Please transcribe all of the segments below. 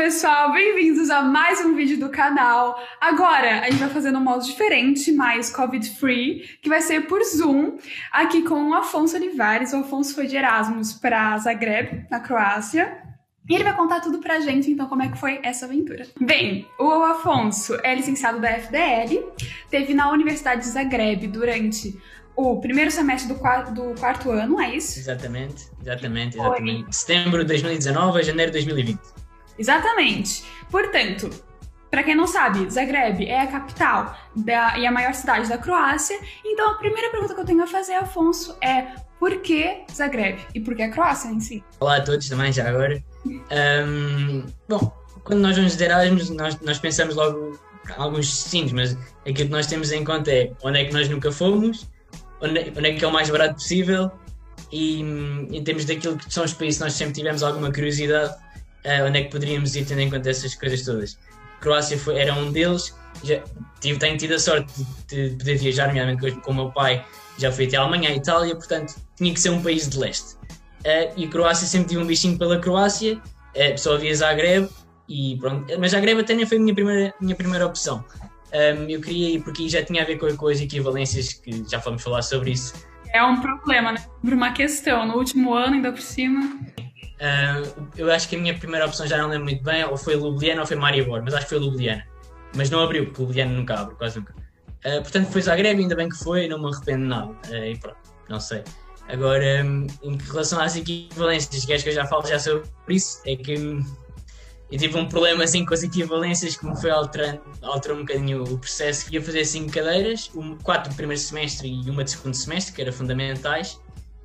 pessoal, bem-vindos a mais um vídeo do canal. Agora a gente vai fazer num modo diferente, mais Covid-free, que vai ser por Zoom, aqui com o Afonso Olivares. O Afonso foi de Erasmus para Zagreb, na Croácia. E ele vai contar tudo pra gente, então, como é que foi essa aventura. Bem, o Afonso é licenciado da FDL, teve na Universidade de Zagreb durante o primeiro semestre do quarto, do quarto ano, é isso? Exatamente, exatamente, exatamente. Foi. Setembro de 2019 a janeiro de 2020. Exatamente. Portanto, para quem não sabe, Zagreb é a capital da, e a maior cidade da Croácia. Então, a primeira pergunta que eu tenho a fazer, Afonso, é por que Zagreb e por que a Croácia em si? Olá a todos também, já agora. Um, bom, quando nós vamos dizer Erasmus, nós, nós pensamos logo alguns destinos, mas aquilo que nós temos em conta é onde é que nós nunca fomos, onde, onde é que é o mais barato possível e em termos daquilo que são os países nós sempre tivemos alguma curiosidade, uh, onde é que poderíamos ir tendo em conta essas coisas todas. Croácia foi, era um deles, já, tive, tenho tido a sorte de, de poder viajar, nomeadamente com o meu pai, já fui até a Alemanha, a Itália, portanto tinha que ser um país de leste. Uh, e a Croácia sempre tive um bichinho pela Croácia, uh, só havia Zagreb, e pronto. mas Zagreb até nem foi a minha primeira, minha primeira opção. Um, eu queria ir porque já tinha a ver com, com as equivalências, que já fomos falar sobre isso. É um problema, né? Uma questão, no último ano ainda por cima. Uh, eu acho que a minha primeira opção já não lembro muito bem, ou foi Ljubljana ou foi Maribor, mas acho que foi Ljubljana. Mas não abriu, porque Ljubljana nunca abre, quase nunca. Uh, portanto, foi Zagreb, ainda bem que foi, não me arrependo nada. Uh, e pronto, não sei. Agora, um, em relação às equivalências, queres que eu já falo já sobre isso? É que eu tive um problema assim com as equivalências que me foi alterando, alterou um bocadinho o processo. Ia fazer cinco cadeiras, um, quatro do primeiro semestre e uma de segundo semestre, que eram fundamentais,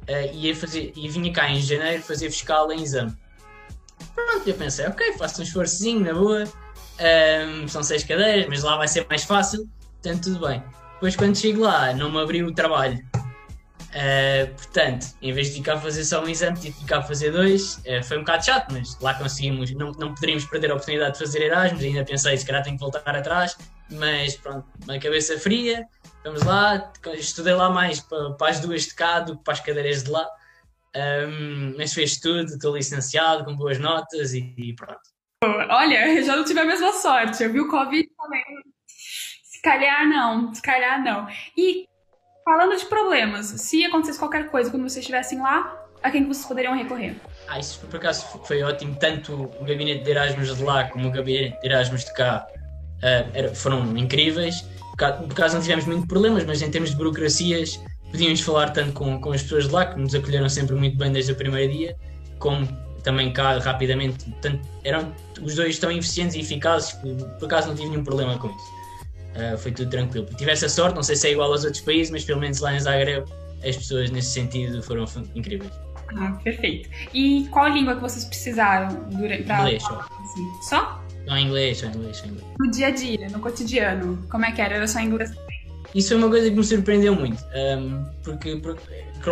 uh, ia fazer, e vinha cá em janeiro fazer fiscal em exame. Pronto, eu pensei, ok, faço um esforçozinho na boa, um, são seis cadeiras, mas lá vai ser mais fácil, portanto tudo bem. Depois quando chego lá, não me abriu o trabalho Uh, portanto, em vez de ficar a fazer só um exame, tive de ficar a fazer dois. Uh, foi um bocado chato, mas lá conseguimos. Não, não poderíamos perder a oportunidade de fazer Erasmus. Ainda pensei, se calhar tenho que voltar atrás. Mas pronto, uma cabeça fria. Vamos lá. Estudei lá mais para, para as duas de cá do que para as cadeiras de lá. Um, mas fez tudo. Estou licenciado, com boas notas e, e pronto. Olha, eu já não tive a mesma sorte. Eu vi o Covid também. Se calhar não, se calhar não. E Falando de problemas, se acontecesse qualquer coisa quando vocês estivessem lá, a quem vocês poderiam recorrer? Ah, isso por acaso foi ótimo. Tanto o gabinete de Erasmus de lá como o gabinete de Erasmus de cá uh, foram incríveis. Por acaso não tivemos muitos problemas, mas em termos de burocracias podíamos falar tanto com, com as pessoas de lá, que nos acolheram sempre muito bem desde o primeiro dia, como também cá rapidamente. Tanto, eram os dois tão eficientes e eficazes que por acaso não tive nenhum problema com isso. Uh, foi tudo tranquilo. Tive essa sorte, não sei se é igual aos outros países, mas pelo menos lá em Zagreb as pessoas nesse sentido foram incríveis. Ah, perfeito. E qual língua que vocês precisaram durante pra... Inglês só. Assim? Só? Só inglês, só inglês, só inglês. No dia a dia, no cotidiano, como é que era? Era só inglês Isso foi uma coisa que me surpreendeu muito, um, porque, porque,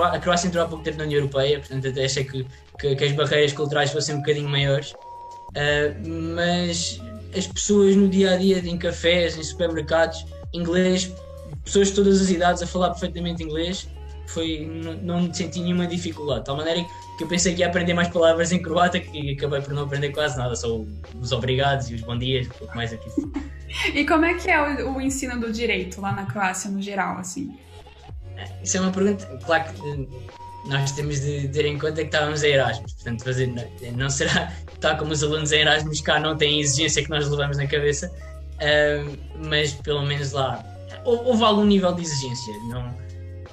a Croácia entrou há pouco tempo na União Europeia, portanto até achei que, que, que as barreiras culturais fossem um bocadinho maiores, uh, mas as pessoas no dia a dia, em cafés, em supermercados, inglês, pessoas de todas as idades a falar perfeitamente inglês, foi, não, não senti nenhuma dificuldade. De tal maneira que eu pensei que ia aprender mais palavras em croata, que acabei por não aprender quase nada, só os obrigados e os bom dias, um pouco mais aqui. e como é que é o, o, ensino do direito lá na Croácia, no geral, assim? Isso é uma pergunta, claro que eh, nós temos de ter em conta que estávamos em Erasmus, portanto, fazer, não será tal como os alunos em Erasmus cá não têm a exigência que nós levamos na cabeça, uh, mas pelo menos lá houve algum nível de exigência. Não,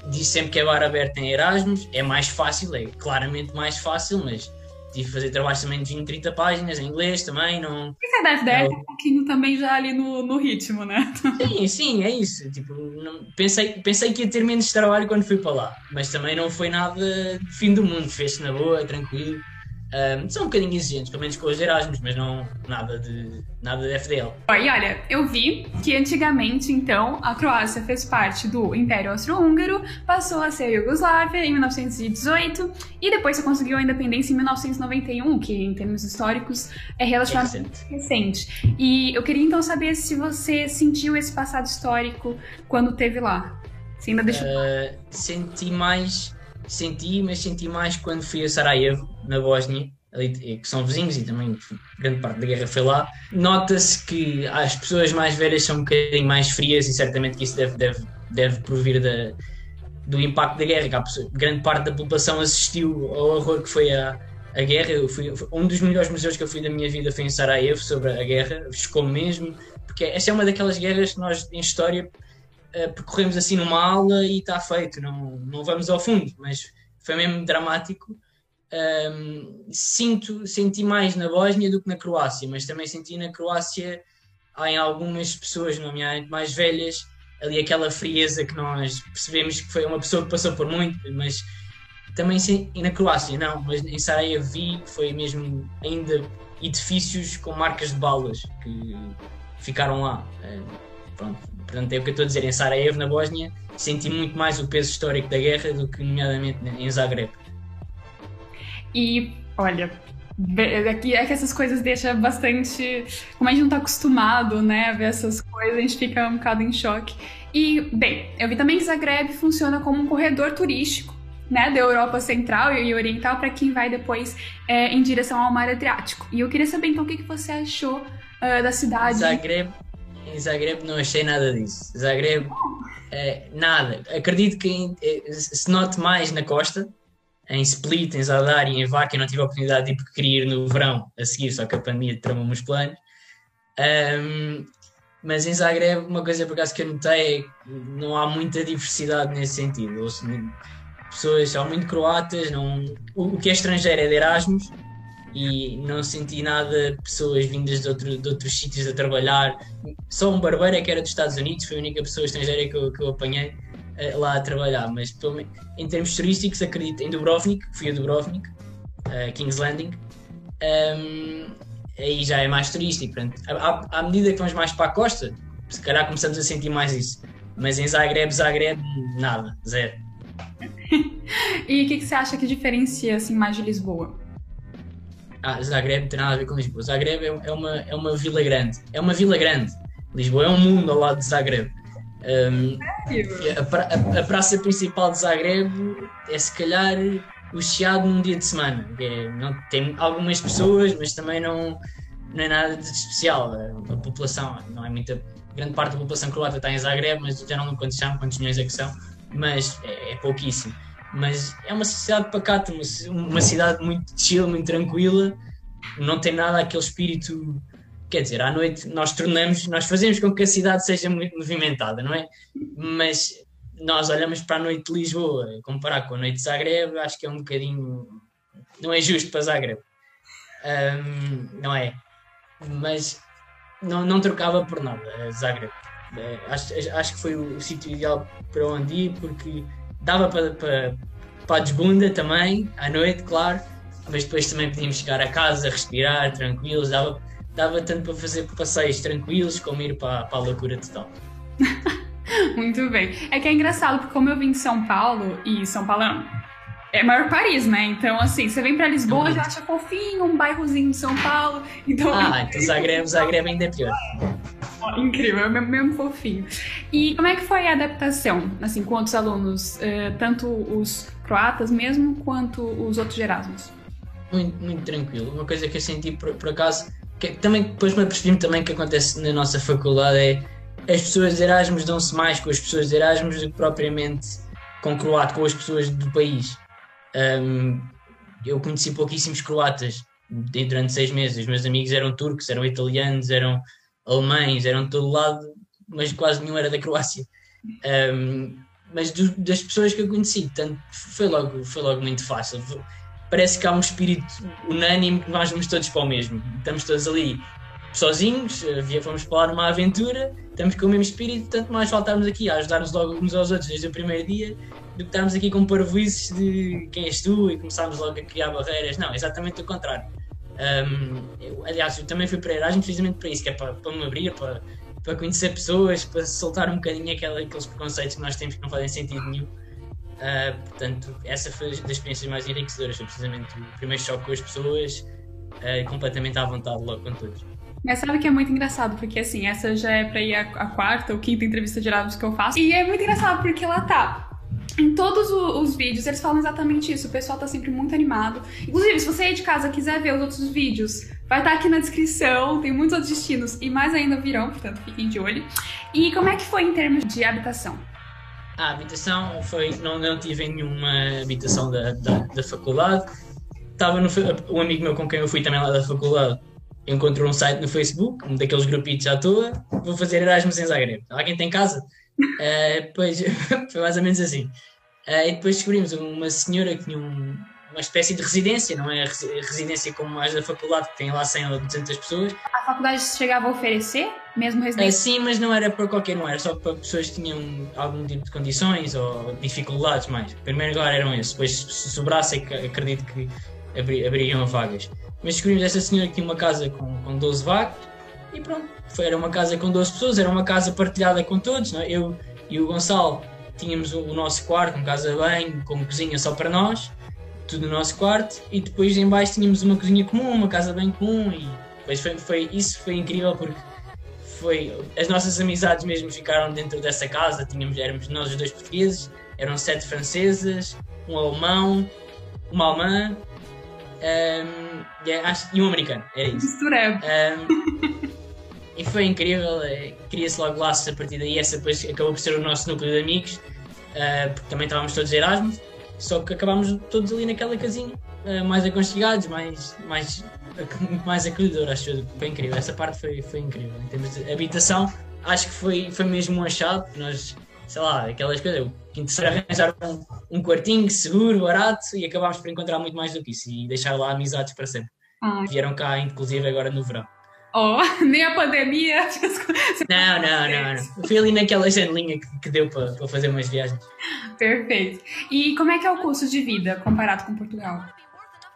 diz sempre que é bar aberto em Erasmus, é mais fácil, é claramente mais fácil, mas tive que fazer trabalhos também de 20, 30 páginas em inglês também, não... Isso deve dar um pouquinho também já ali no, no ritmo, né? Sim, sim, é isso. Tipo, não, pensei, pensei que ia ter menos trabalho quando fui para lá, mas também não foi nada fim do mundo, fez-se na boa, tranquilo. Um, são um bocadinho exigentes, pelo menos com os Erasmus, mas não nada de, nada de FDL. E olha, eu vi que antigamente, então, a Croácia fez parte do Império Austro-Húngaro, passou a ser a Iugoslávia em 1918 e depois você conseguiu a independência em 1991, que em termos históricos é relativamente é recente. recente. E eu queria então saber se você sentiu esse passado histórico quando teve lá. Você ainda deixou. Uh, senti mais senti, mas senti mais quando fui a Sarajevo, na Bósnia, ali, que são vizinhos e também grande parte da guerra foi lá, nota-se que as pessoas mais velhas são um bocadinho mais frias e certamente que isso deve, deve, deve provir da, do impacto da guerra, que a grande parte da população assistiu ao horror que foi a, a guerra. Eu fui, um dos melhores museus que eu fui da minha vida foi em Sarajevo, sobre a guerra, chocou mesmo, porque essa é uma daquelas guerras que nós, em história, uh, percorremos assim numa aula e está feito, não, não vamos ao fundo, mas foi mesmo dramático. Um, sinto, senti mais na Bósnia do que na Croácia, mas também senti na Croácia há em algumas pessoas, nomeadamente mais velhas, ali aquela frieza que nós percebemos que foi uma pessoa que passou por muito, mas também sim, na Croácia não, mas em Sarajevo vi foi mesmo ainda edifícios com marcas de balas que ficaram lá. Pronto, portanto é o que eu estou a dizer, em Sarajevo, na Bósnia, senti muito mais o peso histórico da guerra do que nomeadamente em Zagreb. E olha, Aqui é que essas coisas deixam bastante. Como a gente não tá acostumado, né, a ver essas coisas, a gente fica um bocado em choque. E, bem, eu vi também que Zagreb funciona como um corredor turístico, né, da Europa Central e Oriental para quem vai depois é, em direção ao Mar Adriático. E eu queria saber então o que, que você achou uh, da cidade. Zagreb, em Zagreb não achei nada disso. Zagreb, é, nada. Acredito que eh, se note mais na costa em Split, em Zadar e em Vaca, eu não tive a oportunidade de ir porque queria ir no verão a seguir, só que a pandemia tramou-me os planos. Um, mas em Zagreb, uma coisa por acaso que eu notei é que não há muita diversidade nesse sentido. Pessoas são muito croatas, não, o, que é estrangeiro é de Erasmus e não senti nada pessoas vindas de, outro, de outros sítios a trabalhar. Só um barbeiro é que era dos Estados Unidos, foi a única pessoa estrangeira que eu, que eu apanhei uh, lá a trabalhar, mas pelo, em termos turísticos acredito em Dubrovnik, fui a Dubrovnik, uh, King's Landing, um, aí já é mais turístico, à, à, medida que vamos mais para a costa, se calhar começamos a sentir mais isso, mas em Zagreb, Zagreb, nada, zero. e o que, que, você acha que diferencia assim, mais de Lisboa? Ah, Zagreb não tem nada a ver com Lisboa. Zagreb é, é, uma, é uma vila grande. É uma vila grande. Lisboa é um mundo ao lado de Zagreb. Um, a, a, a, praça principal de Zagreb é se calhar o Chiado num dia de semana. É, não, tem algumas pessoas, mas também não, não é nada de especial. A, a população, não é muita. Grande parte da população croata está em Zagreb, mas já não lembro quantos são, quantos milhões é que são, mas é, é pouquíssimo. Mas é uma cidade pacata, uma, uma cidade muito chill, muito tranquila, não tem nada aquele espírito quer dizer, à noite nós tornamos, nós fazemos com que a cidade seja muito movimentada, não é? Mas nós olhamos para a noite de Lisboa, comparar com a noite de Zagreb, acho que é um bocadinho. não é justo para Zagreb. Um, não é? Mas não, não trocava por nada Zagreb. É, acho, acho que foi o sítio ideal para onde ir, porque dava para, para, para a desbunda também, à noite, claro, mas depois também podíamos chegar a casa, respirar tranquilos, dava dava tanto para fazer passeios tranquilos como ir para, para a loucura total. Muito bem. É que é engraçado, porque como eu vim de São Paulo, e São Paulo é maior Paris, né? Então, assim, você vem para Lisboa, já acha fofinho, um bairrozinho de São Paulo. Então... Ah, então Zagreb, Zagreb ainda é pior. incrível, é mesmo, fofinho. E como é que foi a adaptação, assim, outros alunos, uh, tanto os croatas mesmo, quanto os outros Erasmus? Muito, muito tranquilo. Uma coisa que eu senti, por, por acaso, que também depois me apercebi também que acontece na nossa faculdade é as pessoas de Erasmus dão-se mais com as pessoas de Erasmus do que propriamente com croato, com as pessoas do país. Um, eu conheci pouquíssimos croatas durante seis meses. Os meus amigos eram turcos, eram italianos, eram alemães, eram de todo lado, mas quase nenhum era da Croácia. Um, mas do, das pessoas que eu conheci, tanto, foi, logo, foi logo muito fácil parece que há um espírito unânime que nós vamos todos para o mesmo. Estamos todos ali sozinhos, fomos para uma aventura, estamos com o mesmo espírito, tanto mais faltarmos aqui a ajudar-nos logo uns aos outros desde o primeiro dia, do que estarmos aqui com parvoices de quem és tu e começarmos logo a criar barreiras. Não, exatamente o contrário. Um, eu, aliás, eu também fui para Erasmus precisamente para isso, que é para, para me abrir, para, para conhecer pessoas, para soltar um bocadinho aquela, aqueles preconceitos que nós temos que não fazem sentido nenhum. Uh, portanto, essa foi das experiências mais enriquecedoras. Foi precisamente o primeiro choque com as pessoas, uh, completamente à vontade logo com todos. Mas sabe que é muito engraçado, porque assim, essa já é pra ir a, a quarta ou quinta entrevista de Erasmus que eu faço. E é muito engraçado porque ela tá em todos os vídeos eles falam exatamente isso. O pessoal tá sempre muito animado. Inclusive, se você aí de casa quiser ver os outros vídeos, vai estar tá aqui na descrição. Tem muitos outros destinos e mais ainda virão, portanto fiquem de olho. E como é que foi em termos de habitação? A habitação foi. Não, não tive nenhuma habitação da, da, da faculdade. Estava no. Um amigo meu com quem eu fui também lá da faculdade encontrou um site no Facebook, um daqueles grupitos à toa. Vou fazer Erasmus em Zagreb. Alguém tem casa? Uh, depois foi mais ou menos assim. Uh, e depois descobrimos uma senhora que tinha um, uma espécie de residência, não é residência como mais da faculdade, que tem lá 100 ou 200 pessoas. A faculdade chegava a oferecer mesmo residência? Uh, sim, mas não era para qualquer um, era só para pessoas que tinham algum tipo de condições ou dificuldades mais. Primeiro lugar eram esses, depois se sobrasse acredito que abri, abririam vagas. Mas descobrimos essa senhora que tinha uma casa com, com 12 vagas e pronto. Foi, era uma casa com 12 pessoas, era uma casa partilhada com todos. Não é? Eu e o Gonçalo tínhamos o, o nosso quarto, com casa bem, com cozinha só para nós, tudo no nosso quarto. E depois em baixo tínhamos uma cozinha comum, uma casa bem comum. E depois foi, foi, isso foi incrível porque foi as nossas amizades mesmo ficaram dentro dessa casa. Tínhamos, éramos nós os dois portugueses, eram sete francesas, um alemão, uma alemã um, e um americano. Era isso. Misturado. Um, e foi incrível, cria-se logo laços a partir daí. Essa depois acabou por ser o nosso núcleo de amigos, uh, porque também estávamos todos Erasmus, só que acabámos todos ali naquela casinha, uh, mais aconchegados, mais, mais, mais acolhedor, acho eu. Foi incrível, essa parte foi, foi incrível. Em termos de habitação, acho que foi, foi mesmo um achado. Nós, sei lá, aquelas coisas, o que interessava arranjar um, um quartinho seguro, barato, e acabámos por encontrar muito mais do que isso e deixar lá amizades para sempre. Ah. Vieram cá, inclusive, agora no verão. Oh, nem a pandemia. Não, não, não, não. Fui ali naquela janelinha que, que deu para, para fazer umas viagens. Perfeito. E como é que é o custo de vida comparado com Portugal?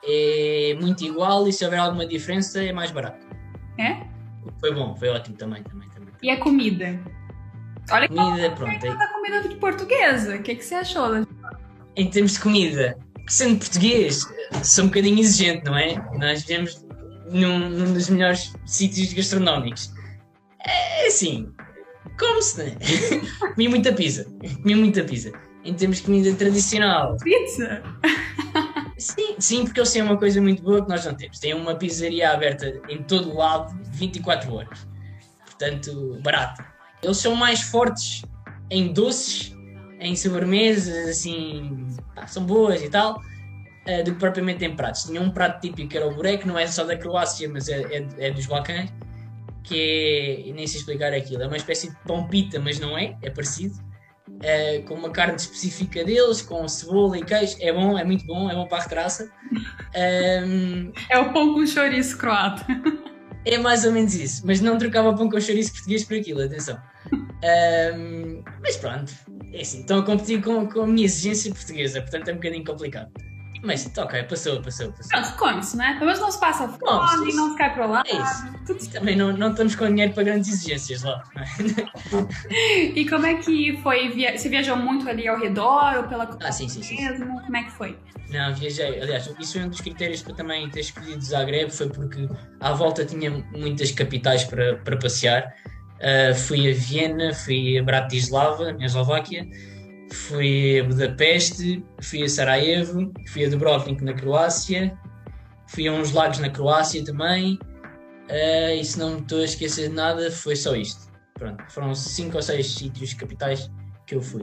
É muito igual e se houver alguma diferença é mais barato. É? Foi bom, foi ótimo também, também, também. E a comida? Olha comida, que pronto. É da comida de portuguesa. O que, é que você achou? Em termos de comida, sendo português, sou um bocadinho exigente, não é? Nós vivemos num, num dos melhores sítios gastronómicos. É assim, come-se, né? Comi muita pizza. Comi muita pizza. Em termos de comida tradicional. Pizza? Sim, sim, porque eles têm uma coisa muito boa que nós não temos. Tem uma pizzaria aberta em todo o lado, 24 horas. Portanto, barato. Eles são mais fortes em doces, em sobremesas, assim, são boas e tal uh, do que propriamente em pratos. Tinha um prato típico que era o burek, não é só da Croácia, mas é, é, é dos Balcãs, que é, nem sei explicar aquilo, é uma espécie de pão pita, mas não é, é parecido. Uh, com uma carne específica deles, com cebola e queijo, é bom, é muito bom, é bom para a retraça. Um, é o pão com chouriço croata. É mais ou menos isso, mas não trocava pão com chouriço português por aquilo, atenção. Um, mas pronto, é assim, estão a competir com, com a minha exigência portuguesa, portanto é um bocadinho complicado. Mas ok, passou, passou, passou. Pronto, come-se, não é? Pelo menos não se passa fome, não se cai para lá. É isso. Também não, não estamos com dinheiro para grandes exigências lá. e como é que foi? Você viajou muito ali ao redor ou pela ah, sim, sim, sim, mesmo? Como é que foi? Não, viajei. Aliás, isso foi um dos critérios para também ter escolhido Zagreb, foi porque à volta tinha muitas capitais para, para passear. Uh, fui a Viena, fui a Bratislava, na Eslováquia fui a Budapeste, fui a Sarajevo, fui a Dubrovnik na Croácia, fui a uns lagos na Croácia também. Uh, e se não me estou a esquecer de nada, foi só isto. Pronto, foram cinco ou seis sítios capitais que eu fui.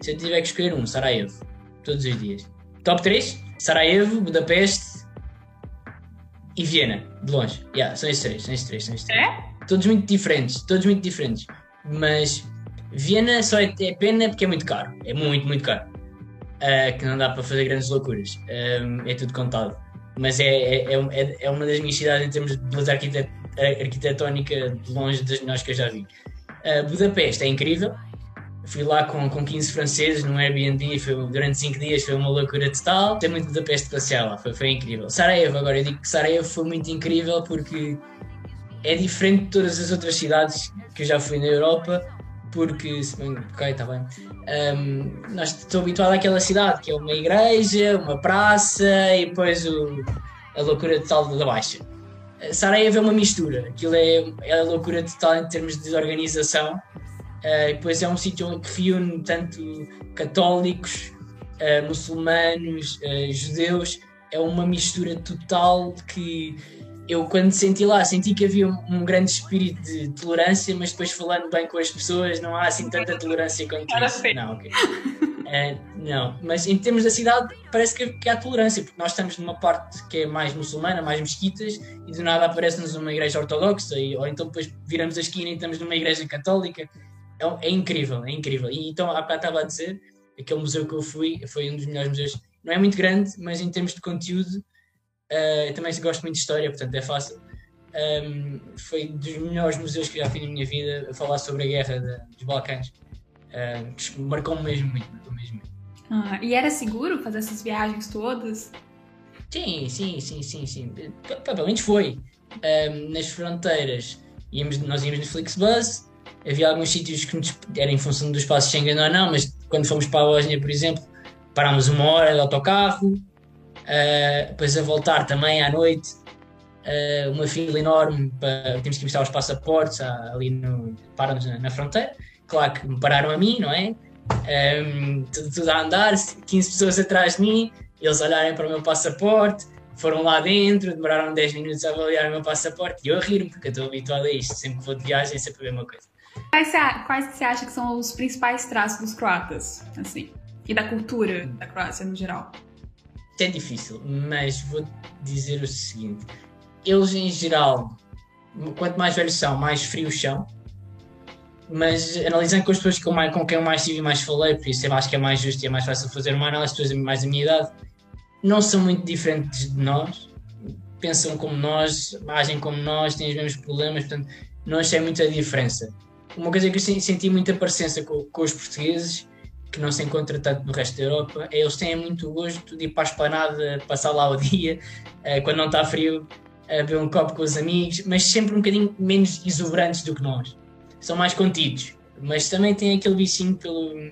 Se eu tiver que escolher um, Sarajevo, todos os dias. Top 3? Sarajevo, Budapeste e Viena, de longe. Yeah, são esses três, são esses três, são esses três. É? Todos muito diferentes, todos muito diferentes. Mas Viena só é, é, pena porque é muito caro, é muito, muito caro. Uh, que não dá para fazer grandes loucuras, um, é tudo contado. Mas é, é, é, é, uma das minhas cidades em termos de beleza arquitet arquitetónica de longe das melhores que eu já vi. Uh, Budapeste é incrível, fui lá com, com 15 franceses num Airbnb foi, durante 5 dias, foi uma loucura total. Tem muito Budapeste passear lá, foi, foi incrível. Sarajevo, agora eu digo que Sarajevo foi muito incrível porque é diferente de todas as outras cidades que eu já fui na Europa porque, se bem, ok, está bem. Um, nós estou habituado àquela cidade que é uma igreja, uma praça e depois o, a loucura total da Baixa. Sarajevo é uma mistura, aquilo é, é a loucura total em termos de organização. Uh, depois é um sítio que reúne tanto católicos, uh, muçulmanos, uh, judeus. É uma mistura total que eu, quando senti lá, senti que havia um, um, grande espírito de tolerância, mas depois falando bem com as pessoas, não há assim tanta tolerância quanto isso. Não, okay. não, mas em termos da cidade, parece que, que, há tolerância, porque nós estamos numa parte que é mais muçulmana, mais mesquitas, e do nada aparece-nos uma igreja ortodoxa, e, ou então depois viramos a esquina e estamos numa igreja católica é, é incrível, é incrível. E então, há bocado estava a dizer, aquele museu que eu fui foi um dos melhores museus. Não é muito grande, mas em termos de conteúdo, uh, também gosto muito de história, portanto é fácil. Um, foi dos melhores museus que já fui na minha vida a falar sobre a guerra de, dos Balcãs. Uh, marcou-me mesmo muito, marcou mesmo muito. Ah, e era seguro fazer essas viagens todas? Sim, sim, sim, sim, sim. Pelo menos foi. Um, nas fronteiras, íamos, nós íamos no Flixbus, havia alguns sítios que nos, era em função do espaço Schengen ou não, mas quando fomos para a Bósnia, por exemplo, parámos uma hora de autocarro, uh, depois a voltar também à noite, uh, uma fila enorme, para, temos que mostrar os passaportes ali no, param-nos na, na, fronteira. Claro que me pararam a mim, não é? Um, tudo, tudo, a andar, 15 pessoas atrás de mim, eles olharem para o meu passaporte, foram lá dentro, demoraram 10 minutos a avaliar o meu passaporte e eu a rir porque eu estou habituado a isto, sempre que vou de viagem, sempre a mesma coisa. Quais quais você acha que são os principais traços dos croatas, assim? E da cultura da Croácia no geral? É difícil, mas vou dizer o seguinte: eles em geral, quanto mais velhos são, mais frios são. Mas analisando com as pessoas com, mais, com quem eu mais tive e mais falei, por isso eu acho que é mais justo e é mais fácil fazer uma análise, pessoas mais da minha idade, não são muito diferentes de nós, pensam como nós, agem como nós, têm os mesmos problemas, portanto, não achei muita diferença. Uma coisa que eu senti muita parecença com, com, os portugueses, que não se encontra tanto no resto da Europa, eles têm muito gosto de ir para a esplanada, passar lá o dia, uh, quando não está frio, a beber um copo com os amigos, mas sempre um bocadinho menos exuberantes do que nós. São mais contidos, mas também têm aquele bichinho pelo,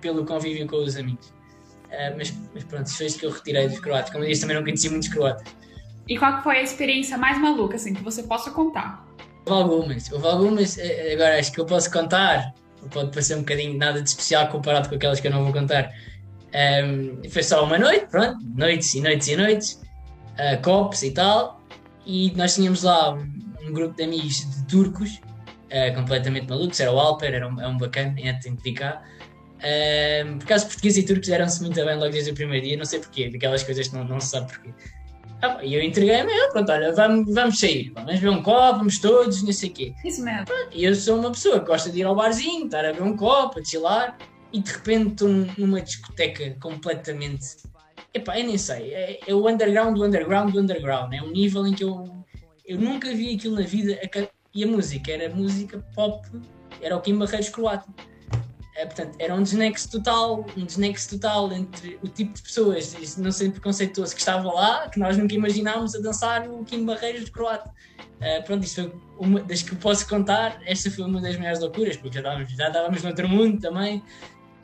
pelo convívio com os amigos. Uh, mas, mas, pronto, isso foi isso que eu retirei dos croatas. Como eu disse, também não conheci muitos croatas. E qual foi a experiência mais maluca, assim, que você possa contar? Houve algumas, houve algumas, eh, eh, agora acho que eu posso contar, pode parecer um bocadinho nada de especial comparado com aquelas que eu não vou contar. Um, foi só uma noite, pronto, noites e noites e noites, uh, copos e tal, e nós tínhamos lá um, um grupo de amigos de turcos, uh, completamente malucos, era o Alper, era um, é um bacana, é identificar. Um, por acaso portugueses e turcos eram-se muito bem logo desde o primeiro dia, não sei porquê, daquelas coisas que não, não se sabe porquê. Ah, e eu entreguei-me, pronto, olha, vamos, vamos sair, vamos ver um copo, vamos todos, não sei o quê. Isso mesmo. E eu sou uma pessoa que gosta de ir ao barzinho, estar a ver um copo, a chilar, e de repente estou numa discoteca completamente. Epá, eu nem sei, é, é o underground do underground do underground, é um nível em que eu, eu nunca vi aquilo na vida, e a música era música pop, era o Kim Barreiros croata. É, portanto, era um desnexo total, um desnexo total entre o tipo de pessoas, não sei preconceituoso, que estava lá, que nós nunca imaginámos a dançar o Kim Barreiros de croata. Uh, pronto, isto foi uma das que posso contar, esta foi uma das maiores loucuras, porque já estávamos, já estávamos no outro mundo também,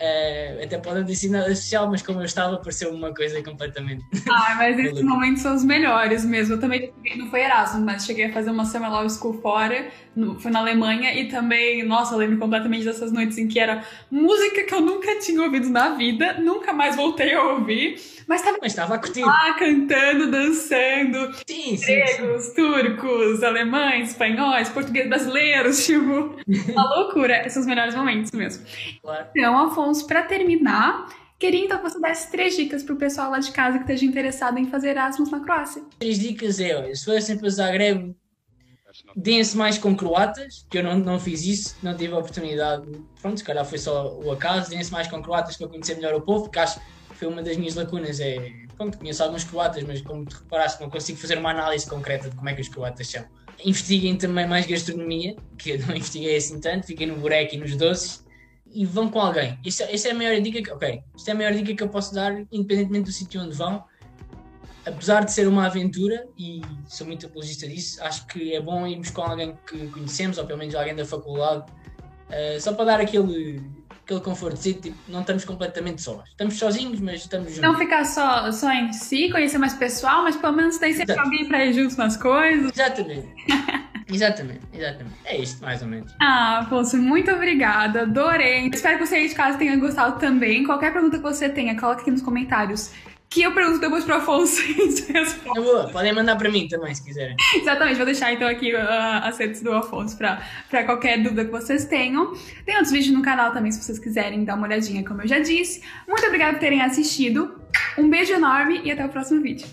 Uh, até pode ter sido nada especial, mas como eu estava, pareceu uma coisa completamente. Ah, mas esses momentos são os melhores mesmo. Eu também não foi Erasmus, mas cheguei a fazer uma Summer Law School fora, no, foi na Alemanha, e também, nossa, lembro completamente dessas noites em que era música que eu nunca tinha ouvido na vida, nunca mais voltei a ouvir. Mas estava, mas curtindo. lá cantando, dançando. Sim, sim, gregos, sim. turcos, alemães, espanhóis, portugueses brasileiros, tipo, uma loucura. Esses são os melhores momentos mesmo. Claro. Então, Afonso, para terminar, queria então que você desse três dicas para o pessoal lá de casa que esteja interessado em fazer Erasmus na Croácia. Três dicas é, se fossem para Zagreb, deem-se mais com croatas, que eu não, não fiz isso, não tive a oportunidade, pronto, se calhar foi só o acaso, deem-se mais com croatas para conhecer melhor o povo, porque acho foi uma das minhas lacunas. É, pronto, conheço alguns croatas, mas como te reparaste, não consigo fazer uma análise concreta de como é que os croatas são. Investiguem também mais gastronomia, que eu não investiguei assim tanto, fiquem no bureque e nos doces, e vão com alguém. Isso, essa é a maior dica que, ok, esta é a maior dica que eu posso dar, independentemente do sítio onde vão. Apesar de ser uma aventura, e sou muito apologista disso, acho que é bom irmos com alguém que conhecemos, ou pelo menos alguém da faculdade, uh, só para dar aquele aquele conforto, tipo, não estamos completamente sós. Estamos sozinhos, mas estamos juntos. Não ficar só, só em si, conhecer mais pessoal, mas pelo menos tem sempre Exato. alguém para ir juntos nas coisas. Exatamente. Exatamente, exatamente. É isto, mais ou menos. Ah, Afonso, muito obrigada. Adorei. Espero que você aí de casa tenha gostado também. Qualquer pergunta que você tenha, coloque aqui nos comentários. Que eu pergunto depois pro Afonso e. Eu vou, podem mandar para mim também, se quiserem. Exatamente, vou deixar então aqui uh, as redes do Afonso pra, pra qualquer dúvida que vocês tenham. Tem outros vídeos no canal também, se vocês quiserem dar uma olhadinha, como eu já disse. Muito obrigada por terem assistido. Um beijo enorme e até o próximo vídeo.